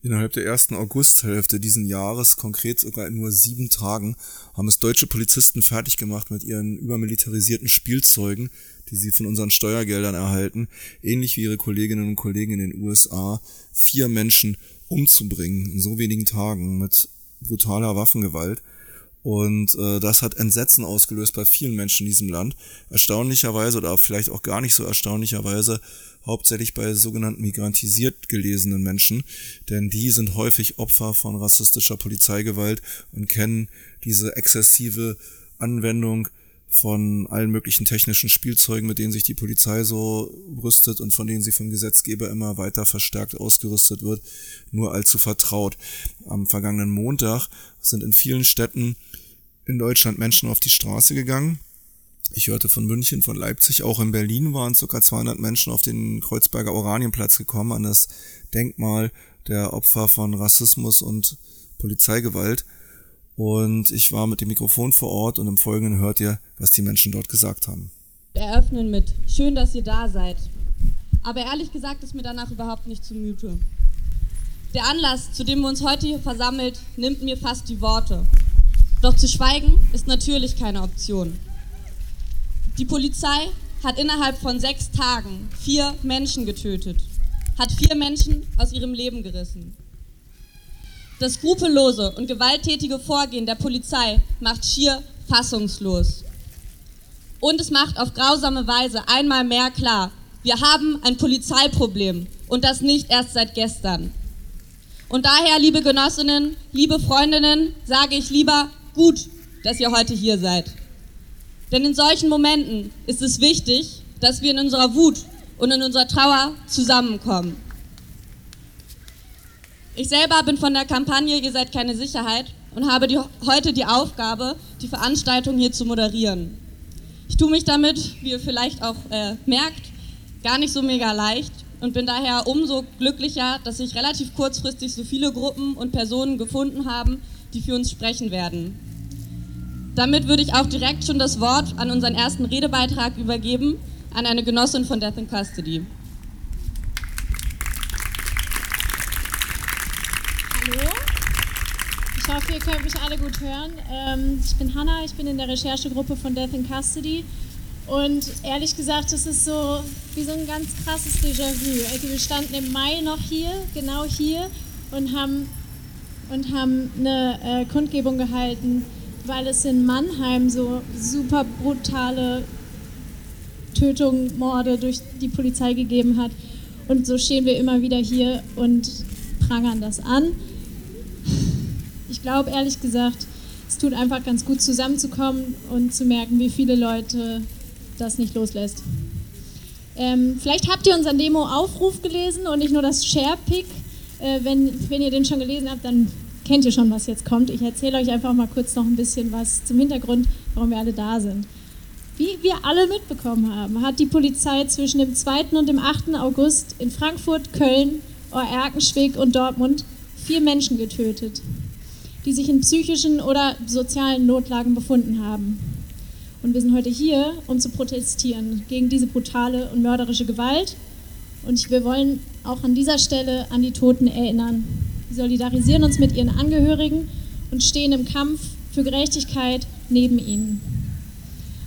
Innerhalb der ersten Augusthälfte diesen Jahres, konkret sogar in nur sieben Tagen, haben es deutsche Polizisten fertig gemacht mit ihren übermilitarisierten Spielzeugen, die sie von unseren Steuergeldern erhalten, ähnlich wie ihre Kolleginnen und Kollegen in den USA, vier Menschen umzubringen in so wenigen Tagen mit brutaler Waffengewalt. Und äh, das hat Entsetzen ausgelöst bei vielen Menschen in diesem Land. Erstaunlicherweise oder vielleicht auch gar nicht so erstaunlicherweise hauptsächlich bei sogenannten migrantisiert gelesenen Menschen, denn die sind häufig Opfer von rassistischer Polizeigewalt und kennen diese exzessive Anwendung von allen möglichen technischen Spielzeugen, mit denen sich die Polizei so rüstet und von denen sie vom Gesetzgeber immer weiter verstärkt ausgerüstet wird, nur allzu vertraut. Am vergangenen Montag sind in vielen Städten in Deutschland Menschen auf die Straße gegangen, ich hörte von München, von Leipzig, auch in Berlin waren ca. 200 Menschen auf den Kreuzberger Oranienplatz gekommen, an das Denkmal der Opfer von Rassismus und Polizeigewalt. Und ich war mit dem Mikrofon vor Ort und im Folgenden hört ihr, was die Menschen dort gesagt haben. Eröffnen mit, schön, dass ihr da seid. Aber ehrlich gesagt ist mir danach überhaupt nicht zumute. Der Anlass, zu dem wir uns heute hier versammelt, nimmt mir fast die Worte. Doch zu schweigen ist natürlich keine Option. Die Polizei hat innerhalb von sechs Tagen vier Menschen getötet, hat vier Menschen aus ihrem Leben gerissen. Das skrupellose und gewalttätige Vorgehen der Polizei macht schier fassungslos. Und es macht auf grausame Weise einmal mehr klar, wir haben ein Polizeiproblem und das nicht erst seit gestern. Und daher, liebe Genossinnen, liebe Freundinnen, sage ich lieber gut, dass ihr heute hier seid. Denn in solchen Momenten ist es wichtig, dass wir in unserer Wut und in unserer Trauer zusammenkommen. Ich selber bin von der Kampagne Ihr seid keine Sicherheit und habe die, heute die Aufgabe, die Veranstaltung hier zu moderieren. Ich tue mich damit, wie ihr vielleicht auch äh, merkt, gar nicht so mega leicht und bin daher umso glücklicher, dass sich relativ kurzfristig so viele Gruppen und Personen gefunden haben, die für uns sprechen werden. Damit würde ich auch direkt schon das Wort an unseren ersten Redebeitrag übergeben, an eine Genossin von Death in Custody. Hallo, ich hoffe, ihr könnt mich alle gut hören. Ähm, ich bin Hanna, ich bin in der Recherchegruppe von Death in Custody. Und ehrlich gesagt, das ist so wie so ein ganz krasses Déjà-vu. Also wir standen im Mai noch hier, genau hier, und haben, und haben eine äh, Kundgebung gehalten weil es in Mannheim so super brutale Tötungen, Morde durch die Polizei gegeben hat. Und so stehen wir immer wieder hier und prangern das an. Ich glaube ehrlich gesagt, es tut einfach ganz gut zusammenzukommen und zu merken, wie viele Leute das nicht loslässt. Ähm, vielleicht habt ihr unseren Demo-Aufruf gelesen und nicht nur das Share-Pick. Äh, wenn, wenn ihr den schon gelesen habt, dann kennt ihr schon, was jetzt kommt. Ich erzähle euch einfach mal kurz noch ein bisschen was zum Hintergrund, warum wir alle da sind. Wie wir alle mitbekommen haben, hat die Polizei zwischen dem 2. und dem 8. August in Frankfurt, Köln, Oerkenschwick und Dortmund vier Menschen getötet, die sich in psychischen oder sozialen Notlagen befunden haben. Und wir sind heute hier, um zu protestieren gegen diese brutale und mörderische Gewalt. Und wir wollen auch an dieser Stelle an die Toten erinnern. Wir solidarisieren uns mit ihren Angehörigen und stehen im Kampf für Gerechtigkeit neben ihnen.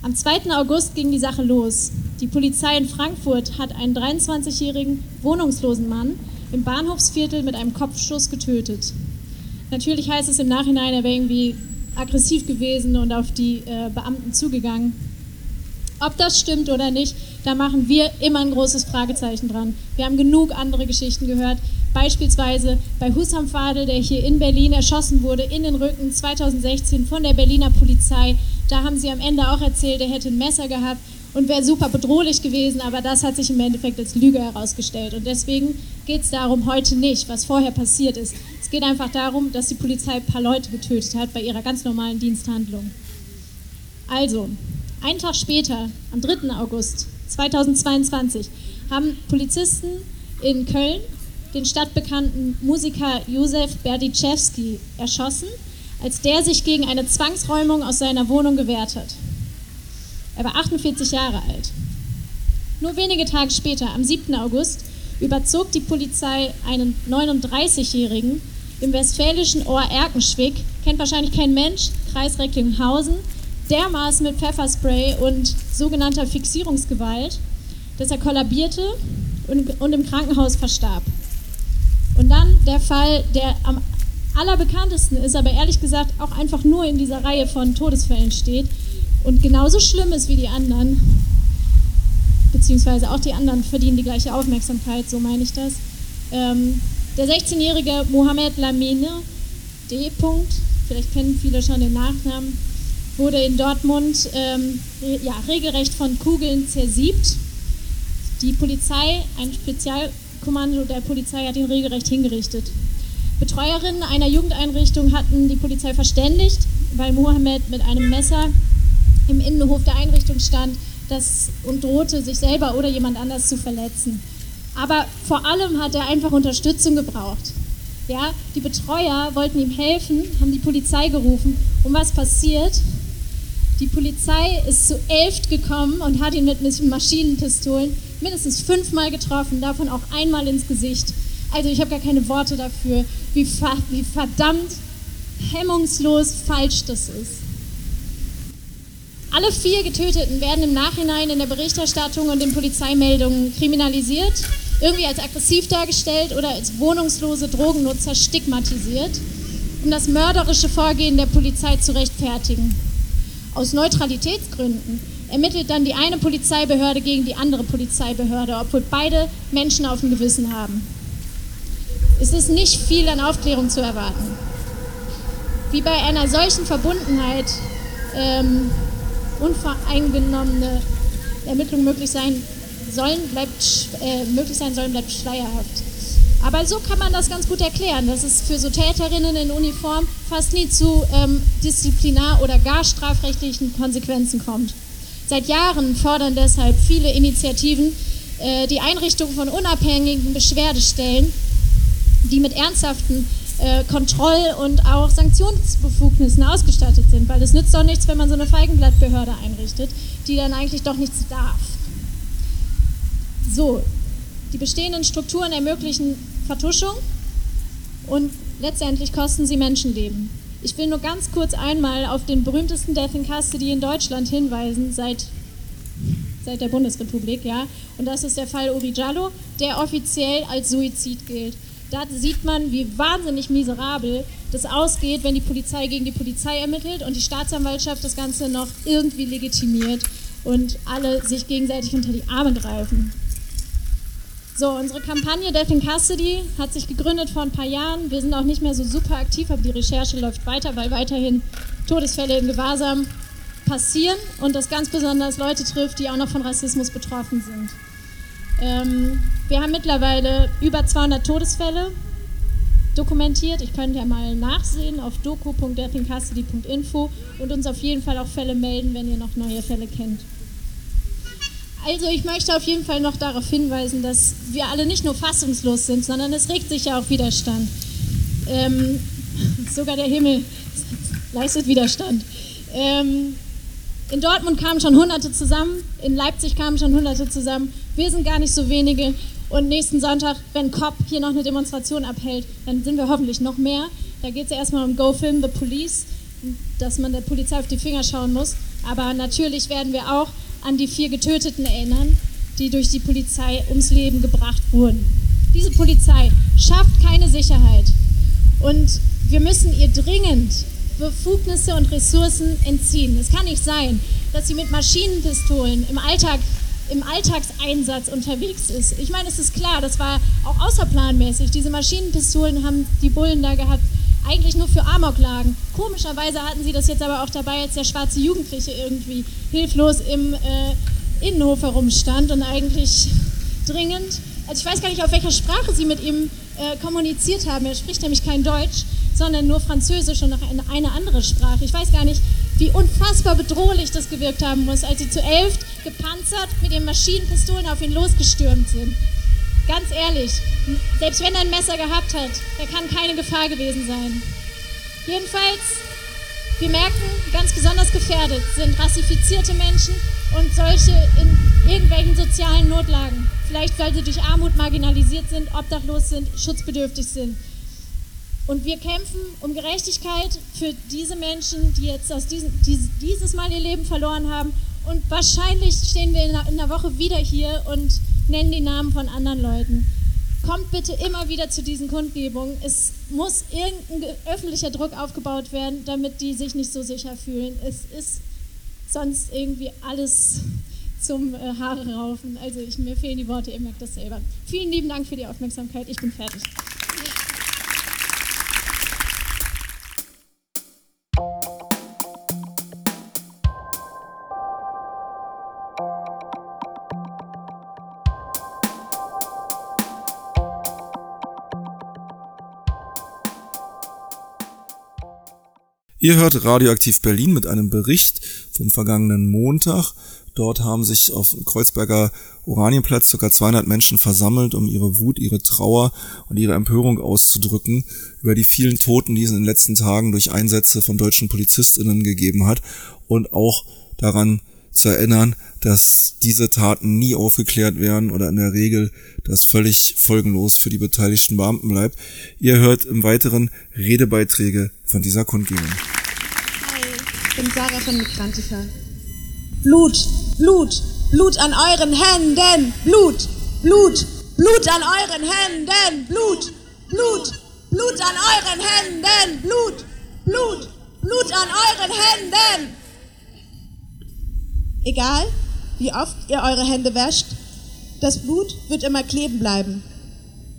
Am 2. August ging die Sache los. Die Polizei in Frankfurt hat einen 23-jährigen wohnungslosen Mann im Bahnhofsviertel mit einem Kopfschuss getötet. Natürlich heißt es im Nachhinein, er wäre irgendwie aggressiv gewesen und auf die äh, Beamten zugegangen. Ob das stimmt oder nicht, da machen wir immer ein großes Fragezeichen dran. Wir haben genug andere Geschichten gehört. Beispielsweise bei Husam Fadel, der hier in Berlin erschossen wurde, in den Rücken 2016 von der Berliner Polizei. Da haben sie am Ende auch erzählt, er hätte ein Messer gehabt und wäre super bedrohlich gewesen, aber das hat sich im Endeffekt als Lüge herausgestellt. Und deswegen geht es darum heute nicht, was vorher passiert ist. Es geht einfach darum, dass die Polizei ein paar Leute getötet hat bei ihrer ganz normalen Diensthandlung. Also, einen Tag später, am 3. August 2022, haben Polizisten in Köln den stadtbekannten Musiker Józef Berdichewski erschossen, als der sich gegen eine Zwangsräumung aus seiner Wohnung gewehrt hat. Er war 48 Jahre alt. Nur wenige Tage später, am 7. August, überzog die Polizei einen 39-Jährigen im westfälischen Ohr Erkenschwick, kennt wahrscheinlich kein Mensch, Kreis Recklinghausen, dermaßen mit Pfefferspray und sogenannter Fixierungsgewalt, dass er kollabierte und, und im Krankenhaus verstarb. Und dann der Fall, der am allerbekanntesten ist, aber ehrlich gesagt auch einfach nur in dieser Reihe von Todesfällen steht und genauso schlimm ist wie die anderen, beziehungsweise auch die anderen verdienen die gleiche Aufmerksamkeit, so meine ich das. Ähm, der 16-jährige Mohamed Lamine D. vielleicht kennen viele schon den Nachnamen, wurde in Dortmund ähm, ja, regelrecht von Kugeln zersiebt. Die Polizei, ein Spezialkommando der Polizei hat ihn regelrecht hingerichtet. Betreuerinnen einer Jugendeinrichtung hatten die Polizei verständigt, weil Mohammed mit einem Messer im Innenhof der Einrichtung stand das, und drohte, sich selber oder jemand anders zu verletzen. Aber vor allem hat er einfach Unterstützung gebraucht. Ja, die Betreuer wollten ihm helfen, haben die Polizei gerufen. Und was passiert? Die Polizei ist zu elf gekommen und hat ihn mit Maschinenpistolen mindestens fünfmal getroffen, davon auch einmal ins Gesicht. Also ich habe gar keine Worte dafür, wie, wie verdammt hemmungslos falsch das ist. Alle vier Getöteten werden im Nachhinein in der Berichterstattung und den Polizeimeldungen kriminalisiert, irgendwie als aggressiv dargestellt oder als wohnungslose Drogennutzer stigmatisiert, um das mörderische Vorgehen der Polizei zu rechtfertigen. Aus Neutralitätsgründen ermittelt dann die eine Polizeibehörde gegen die andere Polizeibehörde, obwohl beide Menschen auf dem Gewissen haben. Es ist nicht viel an Aufklärung zu erwarten. Wie bei einer solchen Verbundenheit ähm, unvoreingenommene Ermittlungen möglich sein sollen, bleibt, äh, möglich sein sollen, bleibt schleierhaft. Aber so kann man das ganz gut erklären, dass es für so Täterinnen in Uniform fast nie zu ähm, Disziplinar- oder gar strafrechtlichen Konsequenzen kommt. Seit Jahren fordern deshalb viele Initiativen äh, die Einrichtung von unabhängigen Beschwerdestellen, die mit ernsthaften äh, Kontroll- und auch Sanktionsbefugnissen ausgestattet sind, weil es nützt doch nichts, wenn man so eine Feigenblattbehörde einrichtet, die dann eigentlich doch nichts darf. So, die bestehenden Strukturen ermöglichen Vertuschung und letztendlich kosten sie Menschenleben. Ich will nur ganz kurz einmal auf den berühmtesten Death in Custody in Deutschland hinweisen, seit, seit der Bundesrepublik, ja. Und das ist der Fall Uri Jallo, der offiziell als Suizid gilt. Da sieht man, wie wahnsinnig miserabel das ausgeht, wenn die Polizei gegen die Polizei ermittelt und die Staatsanwaltschaft das Ganze noch irgendwie legitimiert und alle sich gegenseitig unter die Arme greifen. So, unsere Kampagne Death in Custody hat sich gegründet vor ein paar Jahren. Wir sind auch nicht mehr so super aktiv, aber die Recherche läuft weiter, weil weiterhin Todesfälle im Gewahrsam passieren und das ganz besonders Leute trifft, die auch noch von Rassismus betroffen sind. Ähm, wir haben mittlerweile über 200 Todesfälle dokumentiert. Ich könnte ja mal nachsehen auf doku.deathincustody.info und uns auf jeden Fall auch Fälle melden, wenn ihr noch neue Fälle kennt. Also ich möchte auf jeden Fall noch darauf hinweisen, dass wir alle nicht nur fassungslos sind, sondern es regt sich ja auch Widerstand. Ähm, sogar der Himmel leistet Widerstand. Ähm, in Dortmund kamen schon Hunderte zusammen, in Leipzig kamen schon Hunderte zusammen. Wir sind gar nicht so wenige. Und nächsten Sonntag, wenn COP hier noch eine Demonstration abhält, dann sind wir hoffentlich noch mehr. Da geht es ja erstmal um Go Film the Police, dass man der Polizei auf die Finger schauen muss. Aber natürlich werden wir auch an die vier Getöteten erinnern, die durch die Polizei ums Leben gebracht wurden. Diese Polizei schafft keine Sicherheit und wir müssen ihr dringend Befugnisse und Ressourcen entziehen. Es kann nicht sein, dass sie mit Maschinenpistolen im Alltag im Alltagseinsatz unterwegs ist. Ich meine, es ist klar, das war auch außerplanmäßig. Diese Maschinenpistolen haben die Bullen da gehabt, eigentlich nur für Amoklagen. Komischerweise hatten sie das jetzt aber auch dabei, als der schwarze Jugendliche irgendwie hilflos im äh, Innenhof herumstand und eigentlich dringend. Also ich weiß gar nicht, auf welcher Sprache sie mit ihm äh, kommuniziert haben. Er spricht nämlich kein Deutsch, sondern nur Französisch und noch eine, eine andere Sprache. Ich weiß gar nicht, wie unfassbar bedrohlich das gewirkt haben muss, als sie zu elf gepanzert mit ihren Maschinenpistolen auf ihn losgestürmt sind. Ganz ehrlich, selbst wenn er ein Messer gehabt hat, da kann keine Gefahr gewesen sein. Jedenfalls, wir merken, ganz besonders gefährdet sind rassifizierte Menschen und solche in irgendwelchen sozialen Notlagen. vielleicht weil sie durch Armut marginalisiert sind, obdachlos sind, schutzbedürftig sind. Und wir kämpfen um Gerechtigkeit für diese Menschen, die jetzt aus diesem, dieses Mal ihr Leben verloren haben. Und wahrscheinlich stehen wir in einer Woche wieder hier und nennen die Namen von anderen Leuten. Kommt bitte immer wieder zu diesen Kundgebungen. Es muss irgendein öffentlicher Druck aufgebaut werden, damit die sich nicht so sicher fühlen. Es ist sonst irgendwie alles zum äh, Haare raufen. Also ich, mir fehlen die Worte, ihr merkt das selber. Vielen lieben Dank für die Aufmerksamkeit. Ich bin fertig. Ihr hört Radioaktiv Berlin mit einem Bericht vom vergangenen Montag. Dort haben sich auf Kreuzberger Oranienplatz ca. 200 Menschen versammelt, um ihre Wut, ihre Trauer und ihre Empörung auszudrücken über die vielen Toten, die es in den letzten Tagen durch Einsätze von deutschen PolizistInnen gegeben hat und auch daran zu erinnern, dass diese Taten nie aufgeklärt werden oder in der Regel das völlig folgenlos für die beteiligten Beamten bleibt. Ihr hört im Weiteren Redebeiträge von dieser Kundgebung. Hi, ich bin Sarah von Migrantica. Blut, Blut, Blut an euren Händen, Blut, Blut, Blut an euren Händen, Blut, Blut, Blut an euren Händen, Blut, Blut, Blut an euren Händen. Egal, wie oft ihr eure Hände wäscht, das Blut wird immer kleben bleiben.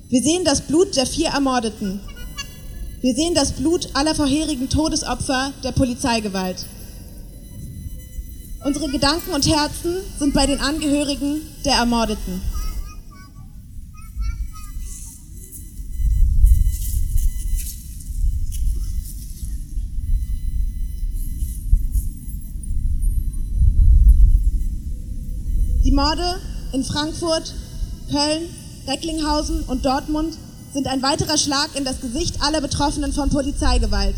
Wir sehen das Blut der vier Ermordeten. Wir sehen das Blut aller vorherigen Todesopfer der Polizeigewalt. Unsere Gedanken und Herzen sind bei den Angehörigen der Ermordeten. Morde in Frankfurt, Köln, Recklinghausen und Dortmund sind ein weiterer Schlag in das Gesicht aller Betroffenen von Polizeigewalt.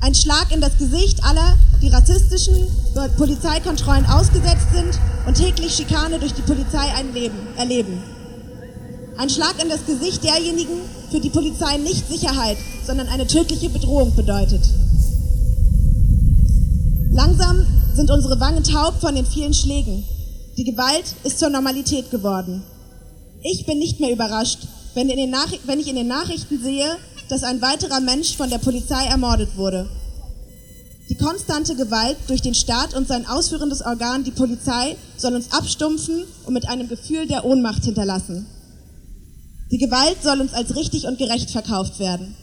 Ein Schlag in das Gesicht aller, die rassistischen Polizeikontrollen ausgesetzt sind und täglich Schikane durch die Polizei erleben. Ein Schlag in das Gesicht derjenigen, für die Polizei nicht Sicherheit, sondern eine tödliche Bedrohung bedeutet. Langsam sind unsere Wangen taub von den vielen Schlägen, die Gewalt ist zur Normalität geworden. Ich bin nicht mehr überrascht, wenn, wenn ich in den Nachrichten sehe, dass ein weiterer Mensch von der Polizei ermordet wurde. Die konstante Gewalt durch den Staat und sein ausführendes Organ, die Polizei, soll uns abstumpfen und mit einem Gefühl der Ohnmacht hinterlassen. Die Gewalt soll uns als richtig und gerecht verkauft werden.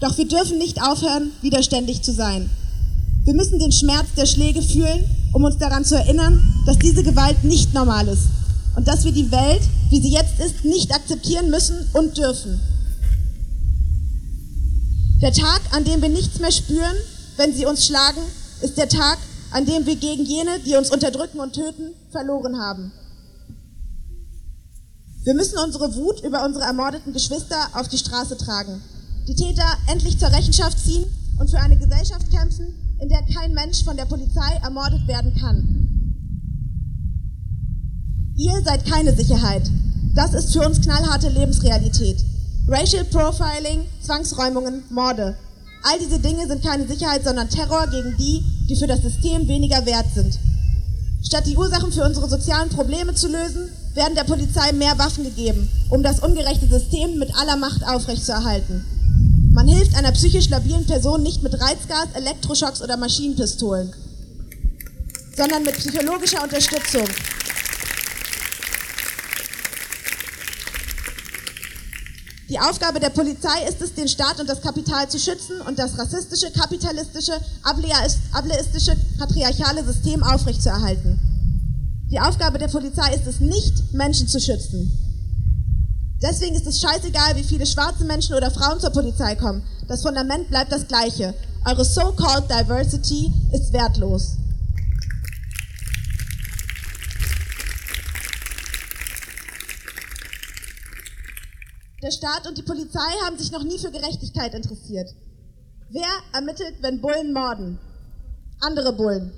Doch wir dürfen nicht aufhören, widerständig zu sein. Wir müssen den Schmerz der Schläge fühlen um uns daran zu erinnern, dass diese Gewalt nicht normal ist und dass wir die Welt, wie sie jetzt ist, nicht akzeptieren müssen und dürfen. Der Tag, an dem wir nichts mehr spüren, wenn sie uns schlagen, ist der Tag, an dem wir gegen jene, die uns unterdrücken und töten, verloren haben. Wir müssen unsere Wut über unsere ermordeten Geschwister auf die Straße tragen, die Täter endlich zur Rechenschaft ziehen und für eine Gesellschaft kämpfen, in der kein Mensch von der Polizei ermordet werden kann. Ihr seid keine Sicherheit. Das ist für uns knallharte Lebensrealität. Racial Profiling, Zwangsräumungen, Morde. All diese Dinge sind keine Sicherheit, sondern Terror gegen die, die für das System weniger wert sind. Statt die Ursachen für unsere sozialen Probleme zu lösen, werden der Polizei mehr Waffen gegeben, um das ungerechte System mit aller Macht aufrechtzuerhalten. Man hilft einer psychisch labilen Person nicht mit Reizgas, Elektroschocks oder Maschinenpistolen, sondern mit psychologischer Unterstützung. Die Aufgabe der Polizei ist es, den Staat und das Kapital zu schützen und das rassistische, kapitalistische, ableistische, patriarchale System aufrechtzuerhalten. Die Aufgabe der Polizei ist es nicht, Menschen zu schützen. Deswegen ist es scheißegal, wie viele schwarze Menschen oder Frauen zur Polizei kommen. Das Fundament bleibt das gleiche. Eure so-called Diversity ist wertlos. Der Staat und die Polizei haben sich noch nie für Gerechtigkeit interessiert. Wer ermittelt, wenn Bullen morden? Andere Bullen.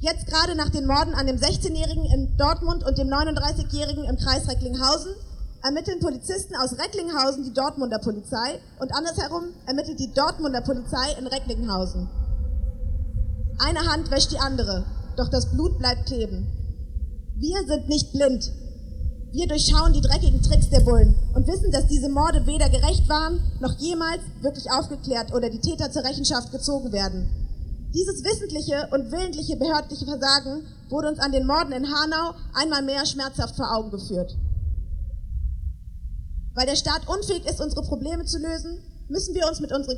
Jetzt gerade nach den Morden an dem 16-Jährigen in Dortmund und dem 39-Jährigen im Kreis Recklinghausen ermitteln Polizisten aus Recklinghausen die Dortmunder Polizei und andersherum ermittelt die Dortmunder Polizei in Recklinghausen. Eine Hand wäscht die andere, doch das Blut bleibt kleben. Wir sind nicht blind. Wir durchschauen die dreckigen Tricks der Bullen und wissen, dass diese Morde weder gerecht waren, noch jemals wirklich aufgeklärt oder die Täter zur Rechenschaft gezogen werden. Dieses wissentliche und willentliche behördliche Versagen wurde uns an den Morden in Hanau einmal mehr schmerzhaft vor Augen geführt. Weil der Staat unfähig ist, unsere Probleme zu lösen, müssen wir uns mit unseren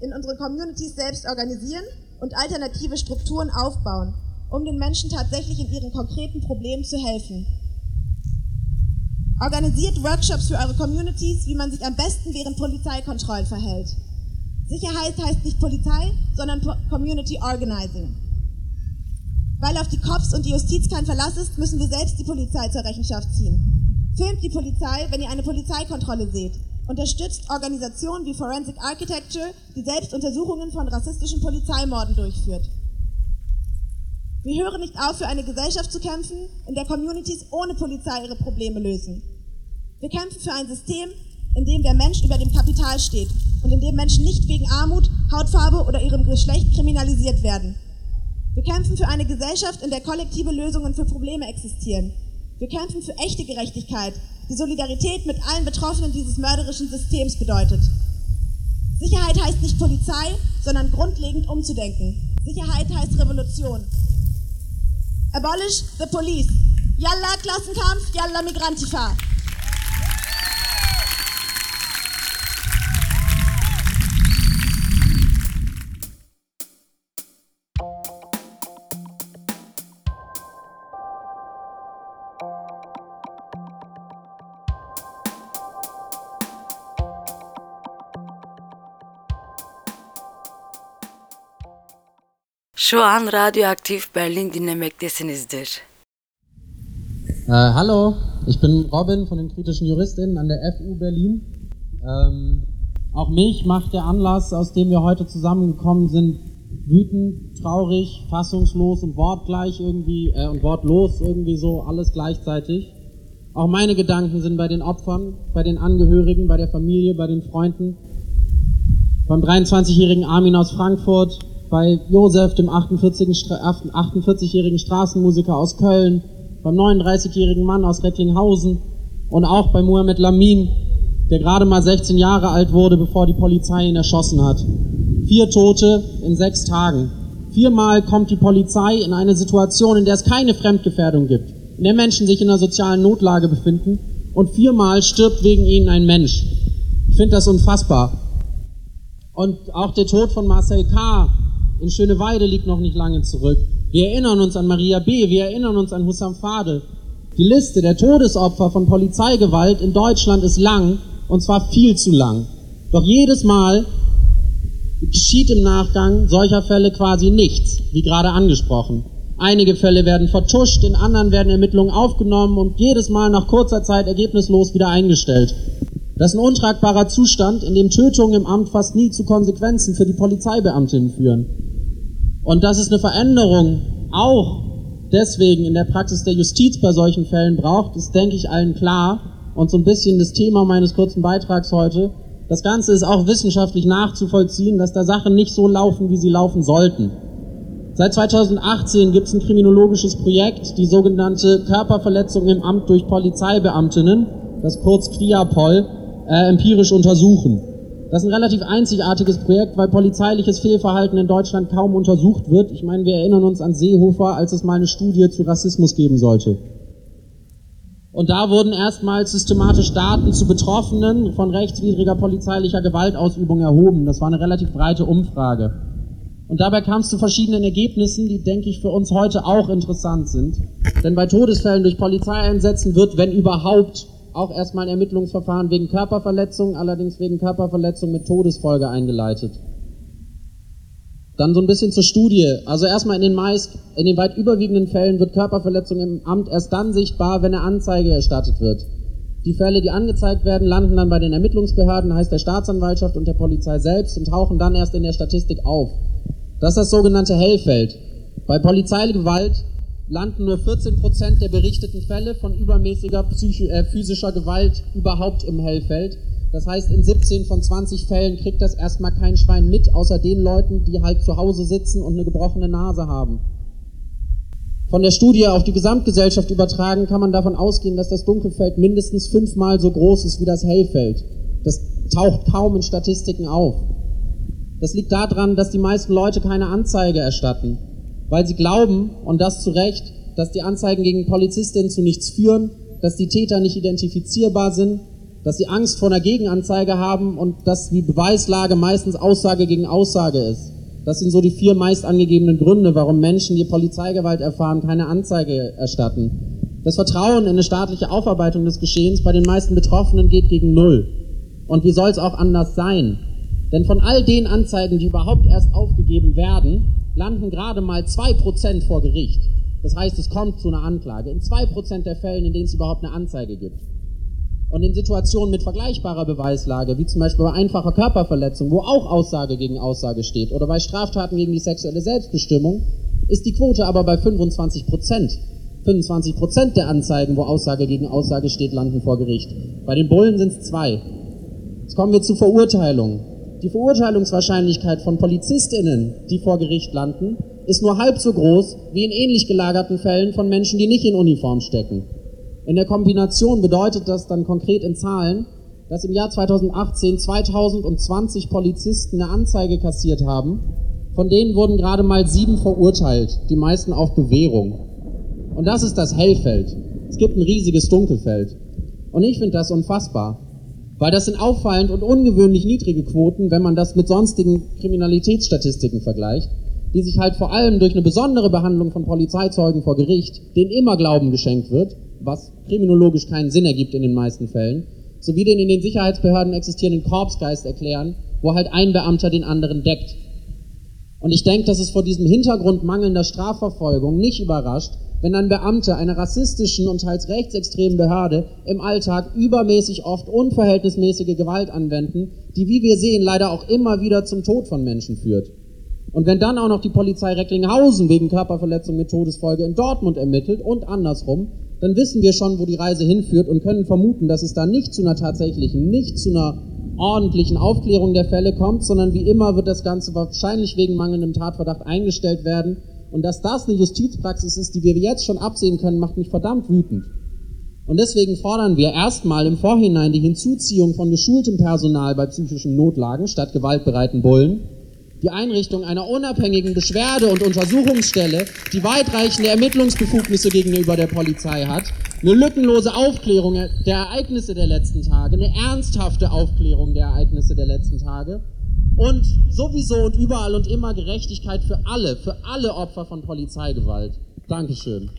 in unseren Communities selbst organisieren und alternative Strukturen aufbauen, um den Menschen tatsächlich in ihren konkreten Problemen zu helfen. Organisiert Workshops für eure Communities, wie man sich am besten während Polizeikontrollen verhält. Sicherheit heißt nicht Polizei, sondern Community Organizing. Weil auf die Cops und die Justiz kein Verlass ist, müssen wir selbst die Polizei zur Rechenschaft ziehen. Filmt die Polizei, wenn ihr eine Polizeikontrolle seht. Unterstützt Organisationen wie Forensic Architecture, die selbst Untersuchungen von rassistischen Polizeimorden durchführt. Wir hören nicht auf, für eine Gesellschaft zu kämpfen, in der Communities ohne Polizei ihre Probleme lösen. Wir kämpfen für ein System, in dem der Mensch über dem Kapital steht und in dem Menschen nicht wegen Armut, Hautfarbe oder ihrem Geschlecht kriminalisiert werden. Wir kämpfen für eine Gesellschaft, in der kollektive Lösungen für Probleme existieren. Wir kämpfen für echte Gerechtigkeit, die Solidarität mit allen Betroffenen dieses mörderischen Systems bedeutet. Sicherheit heißt nicht Polizei, sondern grundlegend umzudenken. Sicherheit heißt Revolution. Abolish the police. Yalla Klassenkampf, yalla Migrantifa. Şu an Radioaktiv Berlin dinlemektesinizdir. Äh, hallo, ich bin Robin von den kritischen Juristinnen an der FU Berlin. Ähm, auch mich macht der Anlass, aus dem wir heute zusammengekommen sind, wütend, traurig, fassungslos und wortgleich irgendwie äh, und wortlos irgendwie so alles gleichzeitig. Auch meine Gedanken sind bei den Opfern, bei den Angehörigen, bei der Familie, bei den Freunden. Beim 23-jährigen Armin aus Frankfurt, bei Josef, dem 48-jährigen Straßenmusiker aus Köln, beim 39-jährigen Mann aus Recklinghausen und auch bei Mohamed Lamin, der gerade mal 16 Jahre alt wurde, bevor die Polizei ihn erschossen hat. Vier Tote in sechs Tagen. Viermal kommt die Polizei in eine Situation, in der es keine Fremdgefährdung gibt, in der Menschen sich in einer sozialen Notlage befinden und viermal stirbt wegen ihnen ein Mensch. Ich finde das unfassbar. Und auch der Tod von Marcel K., in Schöneweide liegt noch nicht lange zurück. Wir erinnern uns an Maria B., wir erinnern uns an Hussam Fadel. Die Liste der Todesopfer von Polizeigewalt in Deutschland ist lang, und zwar viel zu lang. Doch jedes Mal geschieht im Nachgang solcher Fälle quasi nichts, wie gerade angesprochen. Einige Fälle werden vertuscht, in anderen werden Ermittlungen aufgenommen und jedes Mal nach kurzer Zeit ergebnislos wieder eingestellt. Das ist ein untragbarer Zustand, in dem Tötungen im Amt fast nie zu Konsequenzen für die Polizeibeamtinnen führen. Und dass es eine Veränderung auch deswegen in der Praxis der Justiz bei solchen Fällen braucht, ist, denke ich, allen klar. Und so ein bisschen das Thema meines kurzen Beitrags heute. Das Ganze ist auch wissenschaftlich nachzuvollziehen, dass da Sachen nicht so laufen, wie sie laufen sollten. Seit 2018 gibt es ein kriminologisches Projekt, die sogenannte Körperverletzung im Amt durch Polizeibeamtinnen, das kurz QIAPOL, äh, empirisch untersuchen. Das ist ein relativ einzigartiges Projekt, weil polizeiliches Fehlverhalten in Deutschland kaum untersucht wird. Ich meine, wir erinnern uns an Seehofer, als es mal eine Studie zu Rassismus geben sollte. Und da wurden erstmals systematisch Daten zu Betroffenen von rechtswidriger polizeilicher Gewaltausübung erhoben. Das war eine relativ breite Umfrage. Und dabei kam es zu verschiedenen Ergebnissen, die, denke ich, für uns heute auch interessant sind. Denn bei Todesfällen durch Polizeieinsätzen wird, wenn überhaupt, auch erstmal ein Ermittlungsverfahren wegen Körperverletzung, allerdings wegen Körperverletzung mit Todesfolge eingeleitet. Dann so ein bisschen zur Studie. Also erstmal in den meist, in den weit überwiegenden Fällen wird Körperverletzung im Amt erst dann sichtbar, wenn eine Anzeige erstattet wird. Die Fälle, die angezeigt werden, landen dann bei den Ermittlungsbehörden, heißt der Staatsanwaltschaft und der Polizei selbst und tauchen dann erst in der Statistik auf. Das ist das sogenannte Hellfeld. Bei Polizeigewalt landen nur 14% der berichteten Fälle von übermäßiger äh, physischer Gewalt überhaupt im Hellfeld. Das heißt, in 17 von 20 Fällen kriegt das erstmal kein Schwein mit, außer den Leuten, die halt zu Hause sitzen und eine gebrochene Nase haben. Von der Studie auf die Gesamtgesellschaft übertragen kann man davon ausgehen, dass das Dunkelfeld mindestens fünfmal so groß ist wie das Hellfeld. Das taucht kaum in Statistiken auf. Das liegt daran, dass die meisten Leute keine Anzeige erstatten, weil sie glauben, und das zu Recht, dass die Anzeigen gegen Polizistinnen zu nichts führen, dass die Täter nicht identifizierbar sind, dass sie Angst vor einer Gegenanzeige haben und dass die Beweislage meistens Aussage gegen Aussage ist. Das sind so die vier meist angegebenen Gründe, warum Menschen, die Polizeigewalt erfahren, keine Anzeige erstatten. Das Vertrauen in eine staatliche Aufarbeitung des Geschehens bei den meisten Betroffenen geht gegen Null. Und wie soll es auch anders sein? Denn von all den Anzeigen, die überhaupt erst aufgegeben werden, landen gerade mal zwei Prozent vor Gericht. Das heißt, es kommt zu einer Anklage. In zwei Prozent der Fällen, in denen es überhaupt eine Anzeige gibt. Und in Situationen mit vergleichbarer Beweislage, wie zum Beispiel bei einfacher Körperverletzung, wo auch Aussage gegen Aussage steht, oder bei Straftaten gegen die sexuelle Selbstbestimmung, ist die Quote aber bei 25 Prozent. 25 Prozent der Anzeigen, wo Aussage gegen Aussage steht, landen vor Gericht. Bei den Bullen sind es zwei. Jetzt kommen wir zu Verurteilungen. Die Verurteilungswahrscheinlichkeit von PolizistInnen, die vor Gericht landen, ist nur halb so groß wie in ähnlich gelagerten Fällen von Menschen, die nicht in Uniform stecken. In der Kombination bedeutet das dann konkret in Zahlen, dass im Jahr 2018 2020 Polizisten eine Anzeige kassiert haben. Von denen wurden gerade mal sieben verurteilt, die meisten auf Bewährung. Und das ist das Hellfeld. Es gibt ein riesiges Dunkelfeld. Und ich finde das unfassbar. Weil das sind auffallend und ungewöhnlich niedrige Quoten, wenn man das mit sonstigen Kriminalitätsstatistiken vergleicht, die sich halt vor allem durch eine besondere Behandlung von Polizeizeugen vor Gericht, denen immer Glauben geschenkt wird, was kriminologisch keinen Sinn ergibt in den meisten Fällen, sowie den in den Sicherheitsbehörden existierenden Korpsgeist erklären, wo halt ein Beamter den anderen deckt. Und ich denke, dass es vor diesem Hintergrund mangelnder Strafverfolgung nicht überrascht, wenn ein Beamte einer rassistischen und teils rechtsextremen Behörde im Alltag übermäßig oft unverhältnismäßige Gewalt anwenden, die, wie wir sehen, leider auch immer wieder zum Tod von Menschen führt. Und wenn dann auch noch die Polizei Recklinghausen wegen Körperverletzung mit Todesfolge in Dortmund ermittelt und andersrum, dann wissen wir schon, wo die Reise hinführt und können vermuten, dass es da nicht zu einer tatsächlichen, nicht zu einer ordentlichen Aufklärung der Fälle kommt, sondern wie immer wird das Ganze wahrscheinlich wegen mangelndem Tatverdacht eingestellt werden. Und dass das eine Justizpraxis ist, die wir jetzt schon absehen können, macht mich verdammt wütend. Und deswegen fordern wir erstmal im Vorhinein die Hinzuziehung von geschultem Personal bei psychischen Notlagen statt gewaltbereiten Bullen die Einrichtung einer unabhängigen Beschwerde- und Untersuchungsstelle, die weitreichende Ermittlungsbefugnisse gegenüber der Polizei hat, eine lückenlose Aufklärung der Ereignisse der letzten Tage, eine ernsthafte Aufklärung der Ereignisse der letzten Tage und sowieso und überall und immer Gerechtigkeit für alle, für alle Opfer von Polizeigewalt. Dankeschön.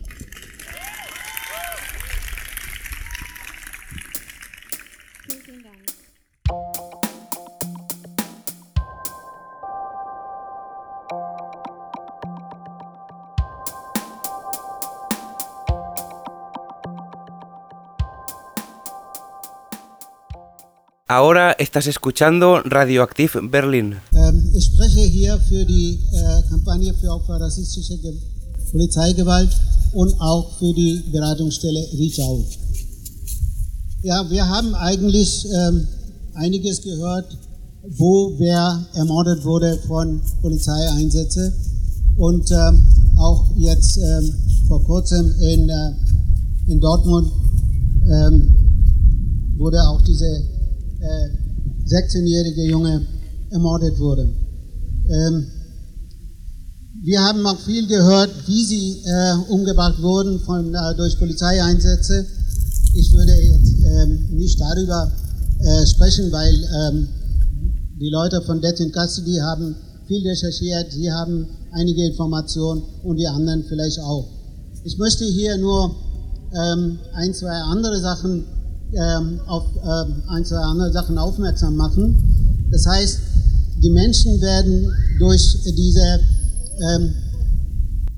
Ahora estás escuchando Radioactiv Berlin. Ähm, ich spreche hier für die äh, Kampagne für Opfer rassistischer Ge Polizeigewalt und auch für die Beratungsstelle Reach Out. Ja, wir haben eigentlich ähm, einiges gehört, wo wer ermordet wurde von Polizeieinsätzen und ähm, auch jetzt vor kurzem in, äh, in Dortmund wurde auch diese 16-jährige Junge ermordet wurde. Ähm, wir haben auch viel gehört, wie sie äh, umgebracht wurden von, äh, durch Polizeieinsätze. Ich würde jetzt ähm, nicht darüber äh, sprechen, weil ähm, die Leute von Death in Custody haben viel recherchiert, sie haben einige Informationen und die anderen vielleicht auch. Ich möchte hier nur ähm, ein, zwei andere Sachen ähm, auf ähm, ein, zwei andere Sachen aufmerksam machen. Das heißt, die Menschen werden durch diese, ähm,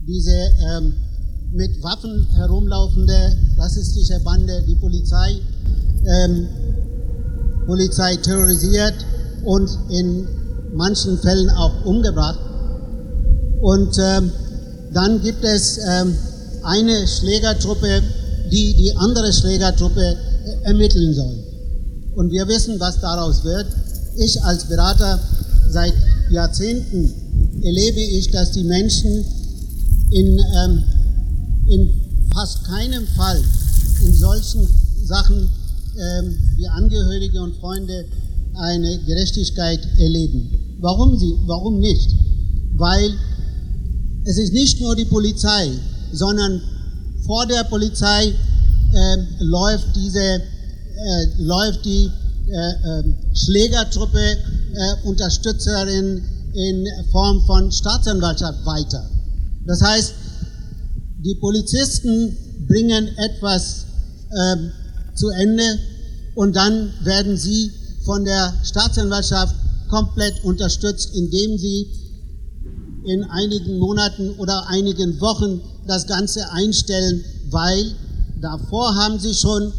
diese ähm, mit Waffen herumlaufende rassistische Bande, die Polizei, ähm, Polizei terrorisiert und in manchen Fällen auch umgebracht. Und Dann gibt es eine Schlägertruppe, die die andere Schlägertruppe ermitteln soll. Und wir wissen, was daraus wird. Ich als Berater seit Jahrzehnten erlebe ich, dass die Menschen in, ähm, in fast keinem Fall in solchen Sachen ähm, wie Angehörige und Freunde eine Gerechtigkeit erleben. Warum, sie, warum nicht? Weil es ist nicht nur die Polizei, sondern vor der Polizei äh, läuft diese äh, läuft die äh, ähm, Schlägertruppe äh, Unterstützerin in Form von Staatsanwaltschaft weiter. Das heißt, die Polizisten bringen etwas ähm, zu Ende und dann werden sie von der Staatsanwaltschaft komplett unterstützt, indem sie in einigen Monaten oder einigen Wochen das Ganze einstellen, weil davor haben sie schon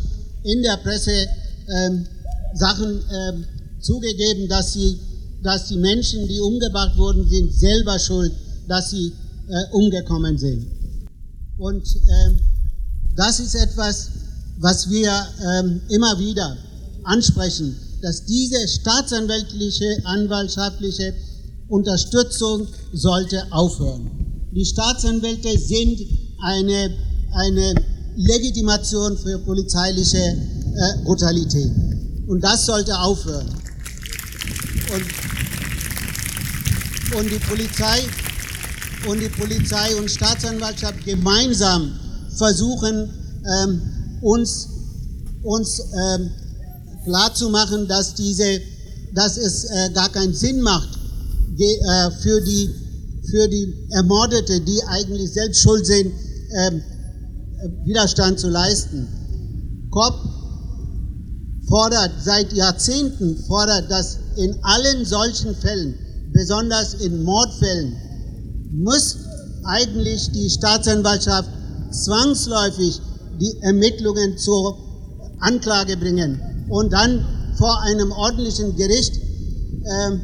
in der Presse ähm, Sachen ähm, zugegeben, dass sie, dass die Menschen, die umgebracht wurden, sind selber schuld, dass sie äh, umgekommen sind. Und ähm, das ist etwas, was wir ähm, immer wieder ansprechen, dass diese staatsanwaltliche, anwaltschaftliche Unterstützung sollte aufhören. Die Staatsanwälte sind eine, eine Legitimation für polizeiliche äh, Brutalität. Und das sollte aufhören. Und, und die Polizei und die Polizei und Staatsanwaltschaft gemeinsam versuchen, ähm, uns, uns ähm, klarzumachen, dass, diese, dass es äh, gar keinen Sinn macht, äh, für, die, für die Ermordete, die eigentlich selbst schuld sind, ähm, Widerstand zu leisten. Kopp fordert seit Jahrzehnten, fordert, dass in allen solchen Fällen, besonders in Mordfällen, muss eigentlich die Staatsanwaltschaft zwangsläufig die Ermittlungen zur Anklage bringen und dann vor einem ordentlichen Gericht äh,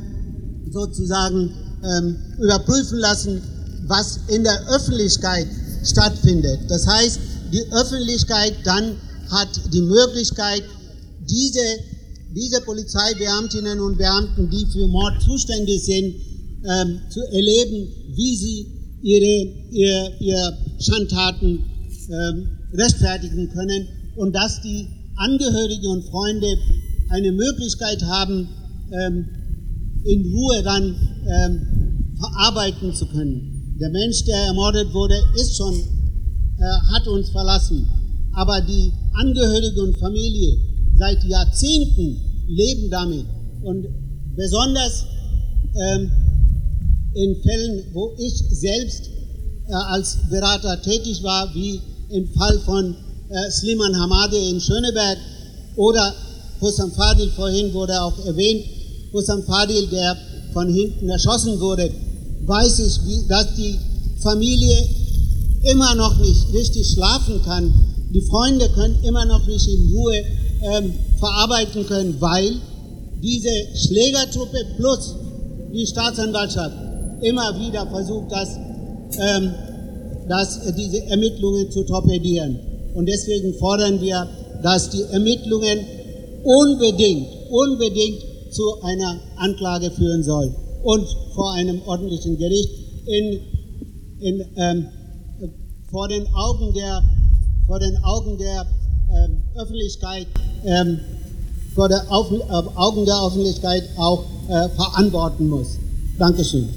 sozusagen ähm, überprüfen lassen, was in der Öffentlichkeit stattfindet. Das heißt, die Öffentlichkeit dann hat die Möglichkeit, diese, diese Polizeibeamtinnen und Beamten, die für Mord zuständig sind, ähm, zu erleben, wie sie ihre, ihre, ihre Schandtaten ähm, rechtfertigen können und dass die Angehörigen und Freunde eine Möglichkeit haben, ähm, in Ruhe dann ähm, verarbeiten zu können. Der Mensch, der ermordet wurde, ist schon, hat uns verlassen. Aber die Angehörige und Familie seit Jahrzehnten leben damit. Und besonders ähm, in Fällen, wo ich selbst äh, als Berater tätig war, wie im Fall von äh, Sliman Hamade in Schöneberg oder Hussam Fadil vorhin wurde auch erwähnt, Hussam Fadil, der von hinten erschossen wurde, weiß ich, wie, dass die Familie immer noch nicht richtig schlafen kann. Die Freunde können immer noch nicht in Ruhe ähm, verarbeiten können, weil diese Schlägertruppe plus die Staatsanwaltschaft immer wieder versucht, das, ähm, das, äh, diese Ermittlungen zu torpedieren. Und deswegen fordern wir, dass die Ermittlungen unbedingt, unbedingt zu einer Anklage führen soll und vor einem ordentlichen Gericht in, in, ähm, vor den Augen der, vor den Augen der ähm, Öffentlichkeit, ähm, vor den äh, Augen der Öffentlichkeit auch äh, verantworten muss. Dankeschön.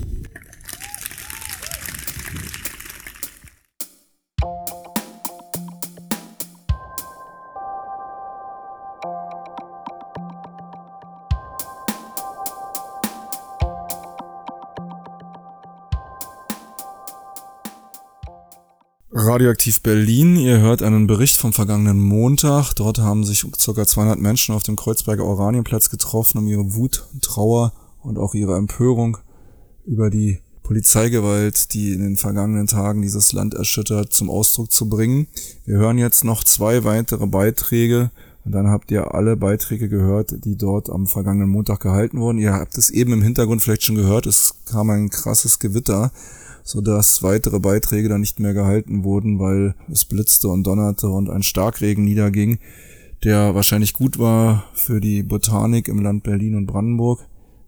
Radioaktiv Berlin. Ihr hört einen Bericht vom vergangenen Montag. Dort haben sich ca. 200 Menschen auf dem Kreuzberger Oranienplatz getroffen, um ihre Wut, Trauer und auch ihre Empörung über die Polizeigewalt, die in den vergangenen Tagen dieses Land erschüttert, zum Ausdruck zu bringen. Wir hören jetzt noch zwei weitere Beiträge und dann habt ihr alle Beiträge gehört, die dort am vergangenen Montag gehalten wurden. Ihr habt es eben im Hintergrund vielleicht schon gehört, es kam ein krasses Gewitter sodass weitere Beiträge dann nicht mehr gehalten wurden, weil es blitzte und donnerte und ein Starkregen niederging, der wahrscheinlich gut war für die Botanik im Land Berlin und Brandenburg.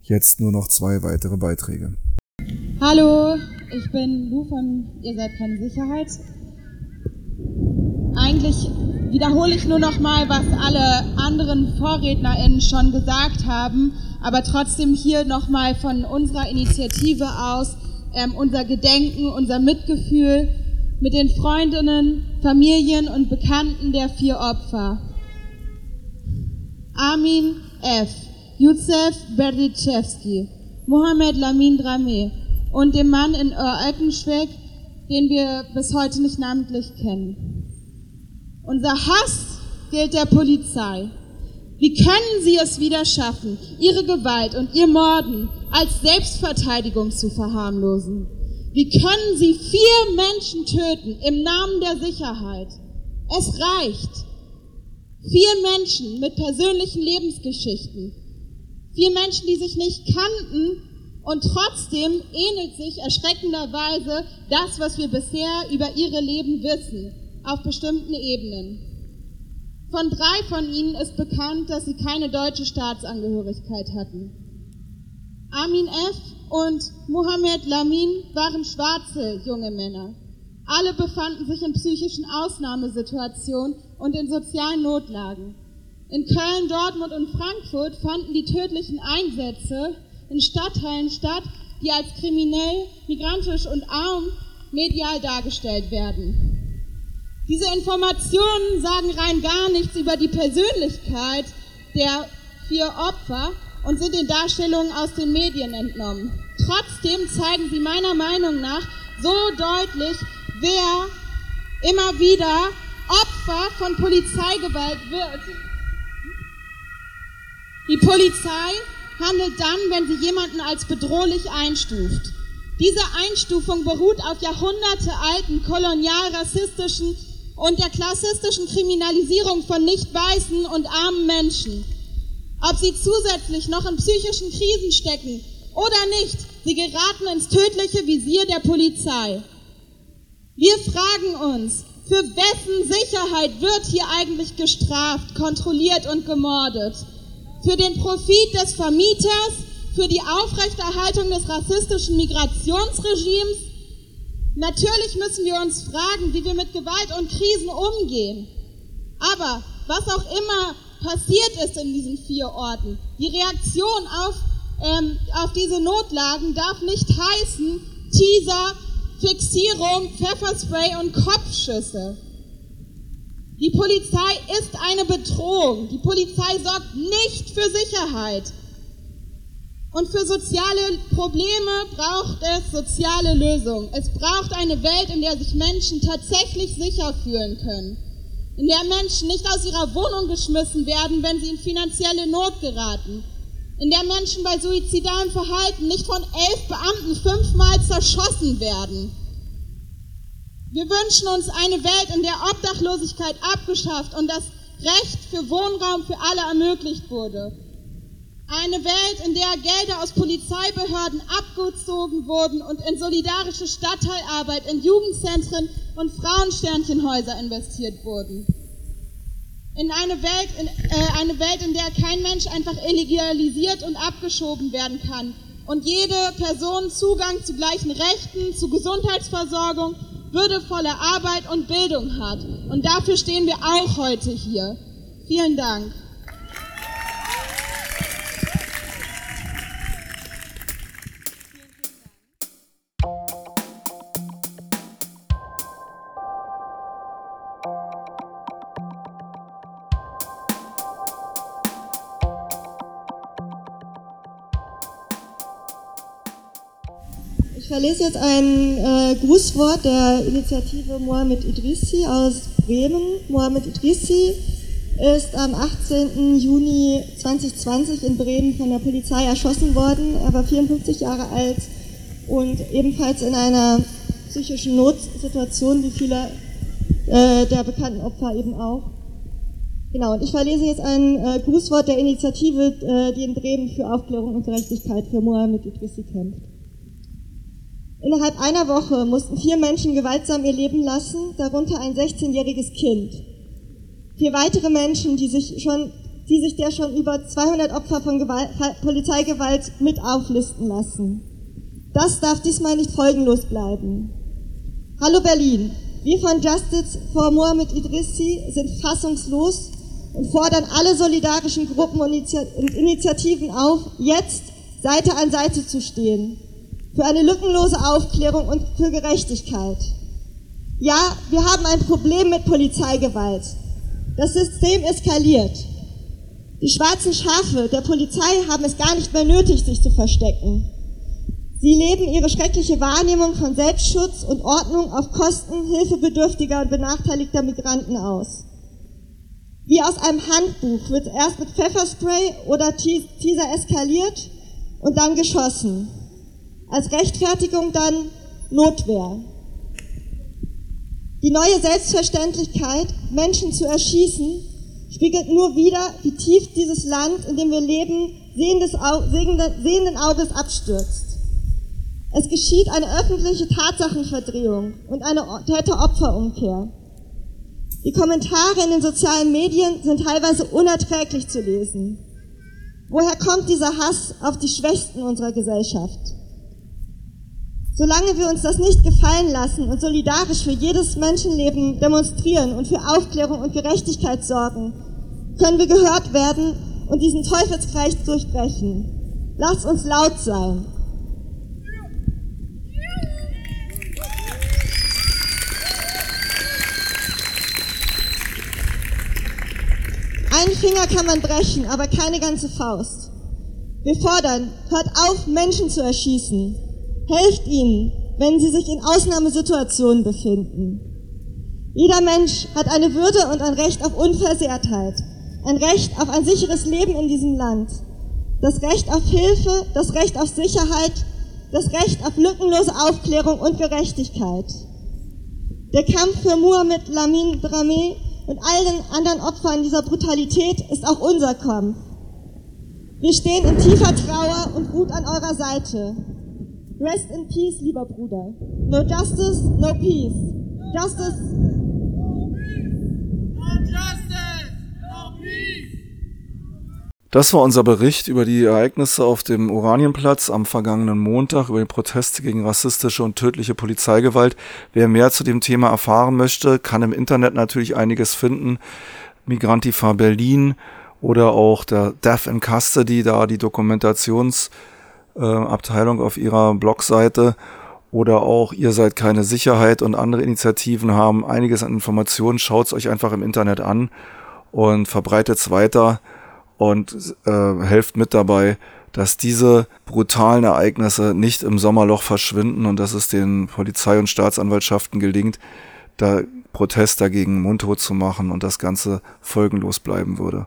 Jetzt nur noch zwei weitere Beiträge. Hallo, ich bin Lu von Ihr seid keine Sicherheit. Eigentlich wiederhole ich nur noch mal, was alle anderen VorrednerInnen schon gesagt haben, aber trotzdem hier noch mal von unserer Initiative aus ähm, unser Gedenken, unser Mitgefühl mit den Freundinnen, Familien und Bekannten der vier Opfer. Armin F., Youssef Berdichevski, Mohamed Lamin Drameh und dem Mann in Ör-Eckenschweck, den wir bis heute nicht namentlich kennen. Unser Hass gilt der Polizei. Wie können sie es wieder schaffen, ihre Gewalt und ihr Morden als Selbstverteidigung zu verharmlosen? Wie können sie vier Menschen töten im Namen der Sicherheit? Es reicht. Vier Menschen mit persönlichen Lebensgeschichten. Vier Menschen, die sich nicht kannten und trotzdem ähnelt sich erschreckenderweise das, was wir bisher über ihre Leben wissen, auf bestimmten Ebenen. Von drei von ihnen ist bekannt, dass sie keine deutsche Staatsangehörigkeit hatten. Armin F. und Mohamed Lamin waren schwarze junge Männer. Alle befanden sich in psychischen Ausnahmesituationen und in sozialen Notlagen. In Köln, Dortmund und Frankfurt fanden die tödlichen Einsätze in Stadtteilen statt, die als kriminell, migrantisch und arm medial dargestellt werden. Diese Informationen sagen rein gar nichts über die Persönlichkeit der vier Opfer und sind den Darstellungen aus den Medien entnommen. Trotzdem zeigen sie meiner Meinung nach so deutlich, wer immer wieder Opfer von Polizeigewalt wird. Die Polizei handelt dann, wenn sie jemanden als bedrohlich einstuft. Diese Einstufung beruht auf jahrhundertealten kolonial-rassistischen und der klassistischen Kriminalisierung von nicht weißen und armen Menschen. Ob sie zusätzlich noch in psychischen Krisen stecken oder nicht, sie geraten ins tödliche Visier der Polizei. Wir fragen uns, für wessen Sicherheit wird hier eigentlich gestraft, kontrolliert und gemordet? Für den Profit des Vermieters, für die Aufrechterhaltung des rassistischen Migrationsregimes, Natürlich müssen wir uns fragen, wie wir mit Gewalt und Krisen umgehen. Aber was auch immer passiert ist in diesen vier Orten, die Reaktion auf, ähm, auf diese Notlagen darf nicht heißen Teaser, Fixierung, Pfefferspray und Kopfschüsse. Die Polizei ist eine Bedrohung. Die Polizei sorgt nicht für Sicherheit. Und für soziale Probleme braucht es soziale Lösungen. Es braucht eine Welt, in der sich Menschen tatsächlich sicher fühlen können. In der Menschen nicht aus ihrer Wohnung geschmissen werden, wenn sie in finanzielle Not geraten. In der Menschen bei suizidalem Verhalten nicht von elf Beamten fünfmal zerschossen werden. Wir wünschen uns eine Welt, in der Obdachlosigkeit abgeschafft und das Recht für Wohnraum für alle ermöglicht wurde eine Welt, in der Gelder aus Polizeibehörden abgezogen wurden und in solidarische Stadtteilarbeit, in Jugendzentren und Frauensternchenhäuser investiert wurden. In eine Welt, in, äh, eine Welt, in der kein Mensch einfach illegalisiert und abgeschoben werden kann und jede Person Zugang zu gleichen Rechten, zu Gesundheitsversorgung, würdevoller Arbeit und Bildung hat. Und dafür stehen wir auch heute hier. Vielen Dank. Verlese jetzt ein äh, Grußwort der Initiative Mohamed Idrissi aus Bremen. Mohamed Idrissi ist am 18. Juni 2020 in Bremen von der Polizei erschossen worden. Er war 54 Jahre alt und ebenfalls in einer psychischen Notsituation, wie viele äh, der bekannten Opfer eben auch. Genau, und ich verlese jetzt ein äh, Grußwort der Initiative, äh, die in Bremen für Aufklärung und Gerechtigkeit für Mohamed Idrissi kämpft. Innerhalb einer Woche mussten vier Menschen gewaltsam ihr Leben lassen, darunter ein 16-jähriges Kind. Vier weitere Menschen, die sich, schon, die sich der schon über 200 Opfer von Gewalt, Polizeigewalt mit auflisten lassen. Das darf diesmal nicht folgenlos bleiben. Hallo Berlin, wir von Justice for Mohammed Idrissi sind fassungslos und fordern alle solidarischen Gruppen und Initiativen auf, jetzt Seite an Seite zu stehen. Für eine lückenlose Aufklärung und für Gerechtigkeit. Ja, wir haben ein Problem mit Polizeigewalt. Das System eskaliert. Die schwarzen Schafe der Polizei haben es gar nicht mehr nötig, sich zu verstecken. Sie leben ihre schreckliche Wahrnehmung von Selbstschutz und Ordnung auf Kosten hilfebedürftiger und benachteiligter Migranten aus. Wie aus einem Handbuch wird erst mit Pfefferspray oder Teaser eskaliert und dann geschossen. Als Rechtfertigung dann Notwehr. Die neue Selbstverständlichkeit, Menschen zu erschießen, spiegelt nur wieder, wie tief dieses Land, in dem wir leben, sehenden Auges abstürzt. Es geschieht eine öffentliche Tatsachenverdrehung und eine Täter-Opfer-Umkehr. Die Kommentare in den sozialen Medien sind teilweise unerträglich zu lesen. Woher kommt dieser Hass auf die Schwächsten unserer Gesellschaft? Solange wir uns das nicht gefallen lassen und solidarisch für jedes Menschenleben demonstrieren und für Aufklärung und Gerechtigkeit sorgen, können wir gehört werden und diesen Teufelskreis durchbrechen. Lasst uns laut sein. Einen Finger kann man brechen, aber keine ganze Faust. Wir fordern, hört auf, Menschen zu erschießen. Helft ihnen, wenn sie sich in Ausnahmesituationen befinden. Jeder Mensch hat eine Würde und ein Recht auf Unversehrtheit, ein Recht auf ein sicheres Leben in diesem Land, das Recht auf Hilfe, das Recht auf Sicherheit, das Recht auf lückenlose Aufklärung und Gerechtigkeit. Der Kampf für Muhammad Lamin Dramé und all den anderen Opfern dieser Brutalität ist auch unser Kampf. Wir stehen in tiefer Trauer und Wut an eurer Seite. Rest in peace, lieber Bruder. No justice, no peace. Justice. Das war unser Bericht über die Ereignisse auf dem Oranienplatz am vergangenen Montag, über die Proteste gegen rassistische und tödliche Polizeigewalt. Wer mehr zu dem Thema erfahren möchte, kann im Internet natürlich einiges finden. Migrantifa Berlin oder auch der Death in Custody, da die Dokumentationsabteilung äh, auf ihrer Blogseite oder auch Ihr seid keine Sicherheit und andere Initiativen haben einiges an Informationen. Schaut es euch einfach im Internet an und verbreitet es weiter und äh, helft mit dabei, dass diese brutalen Ereignisse nicht im Sommerloch verschwinden und dass es den Polizei und Staatsanwaltschaften gelingt, da Protest dagegen mundtot zu machen und das Ganze folgenlos bleiben würde.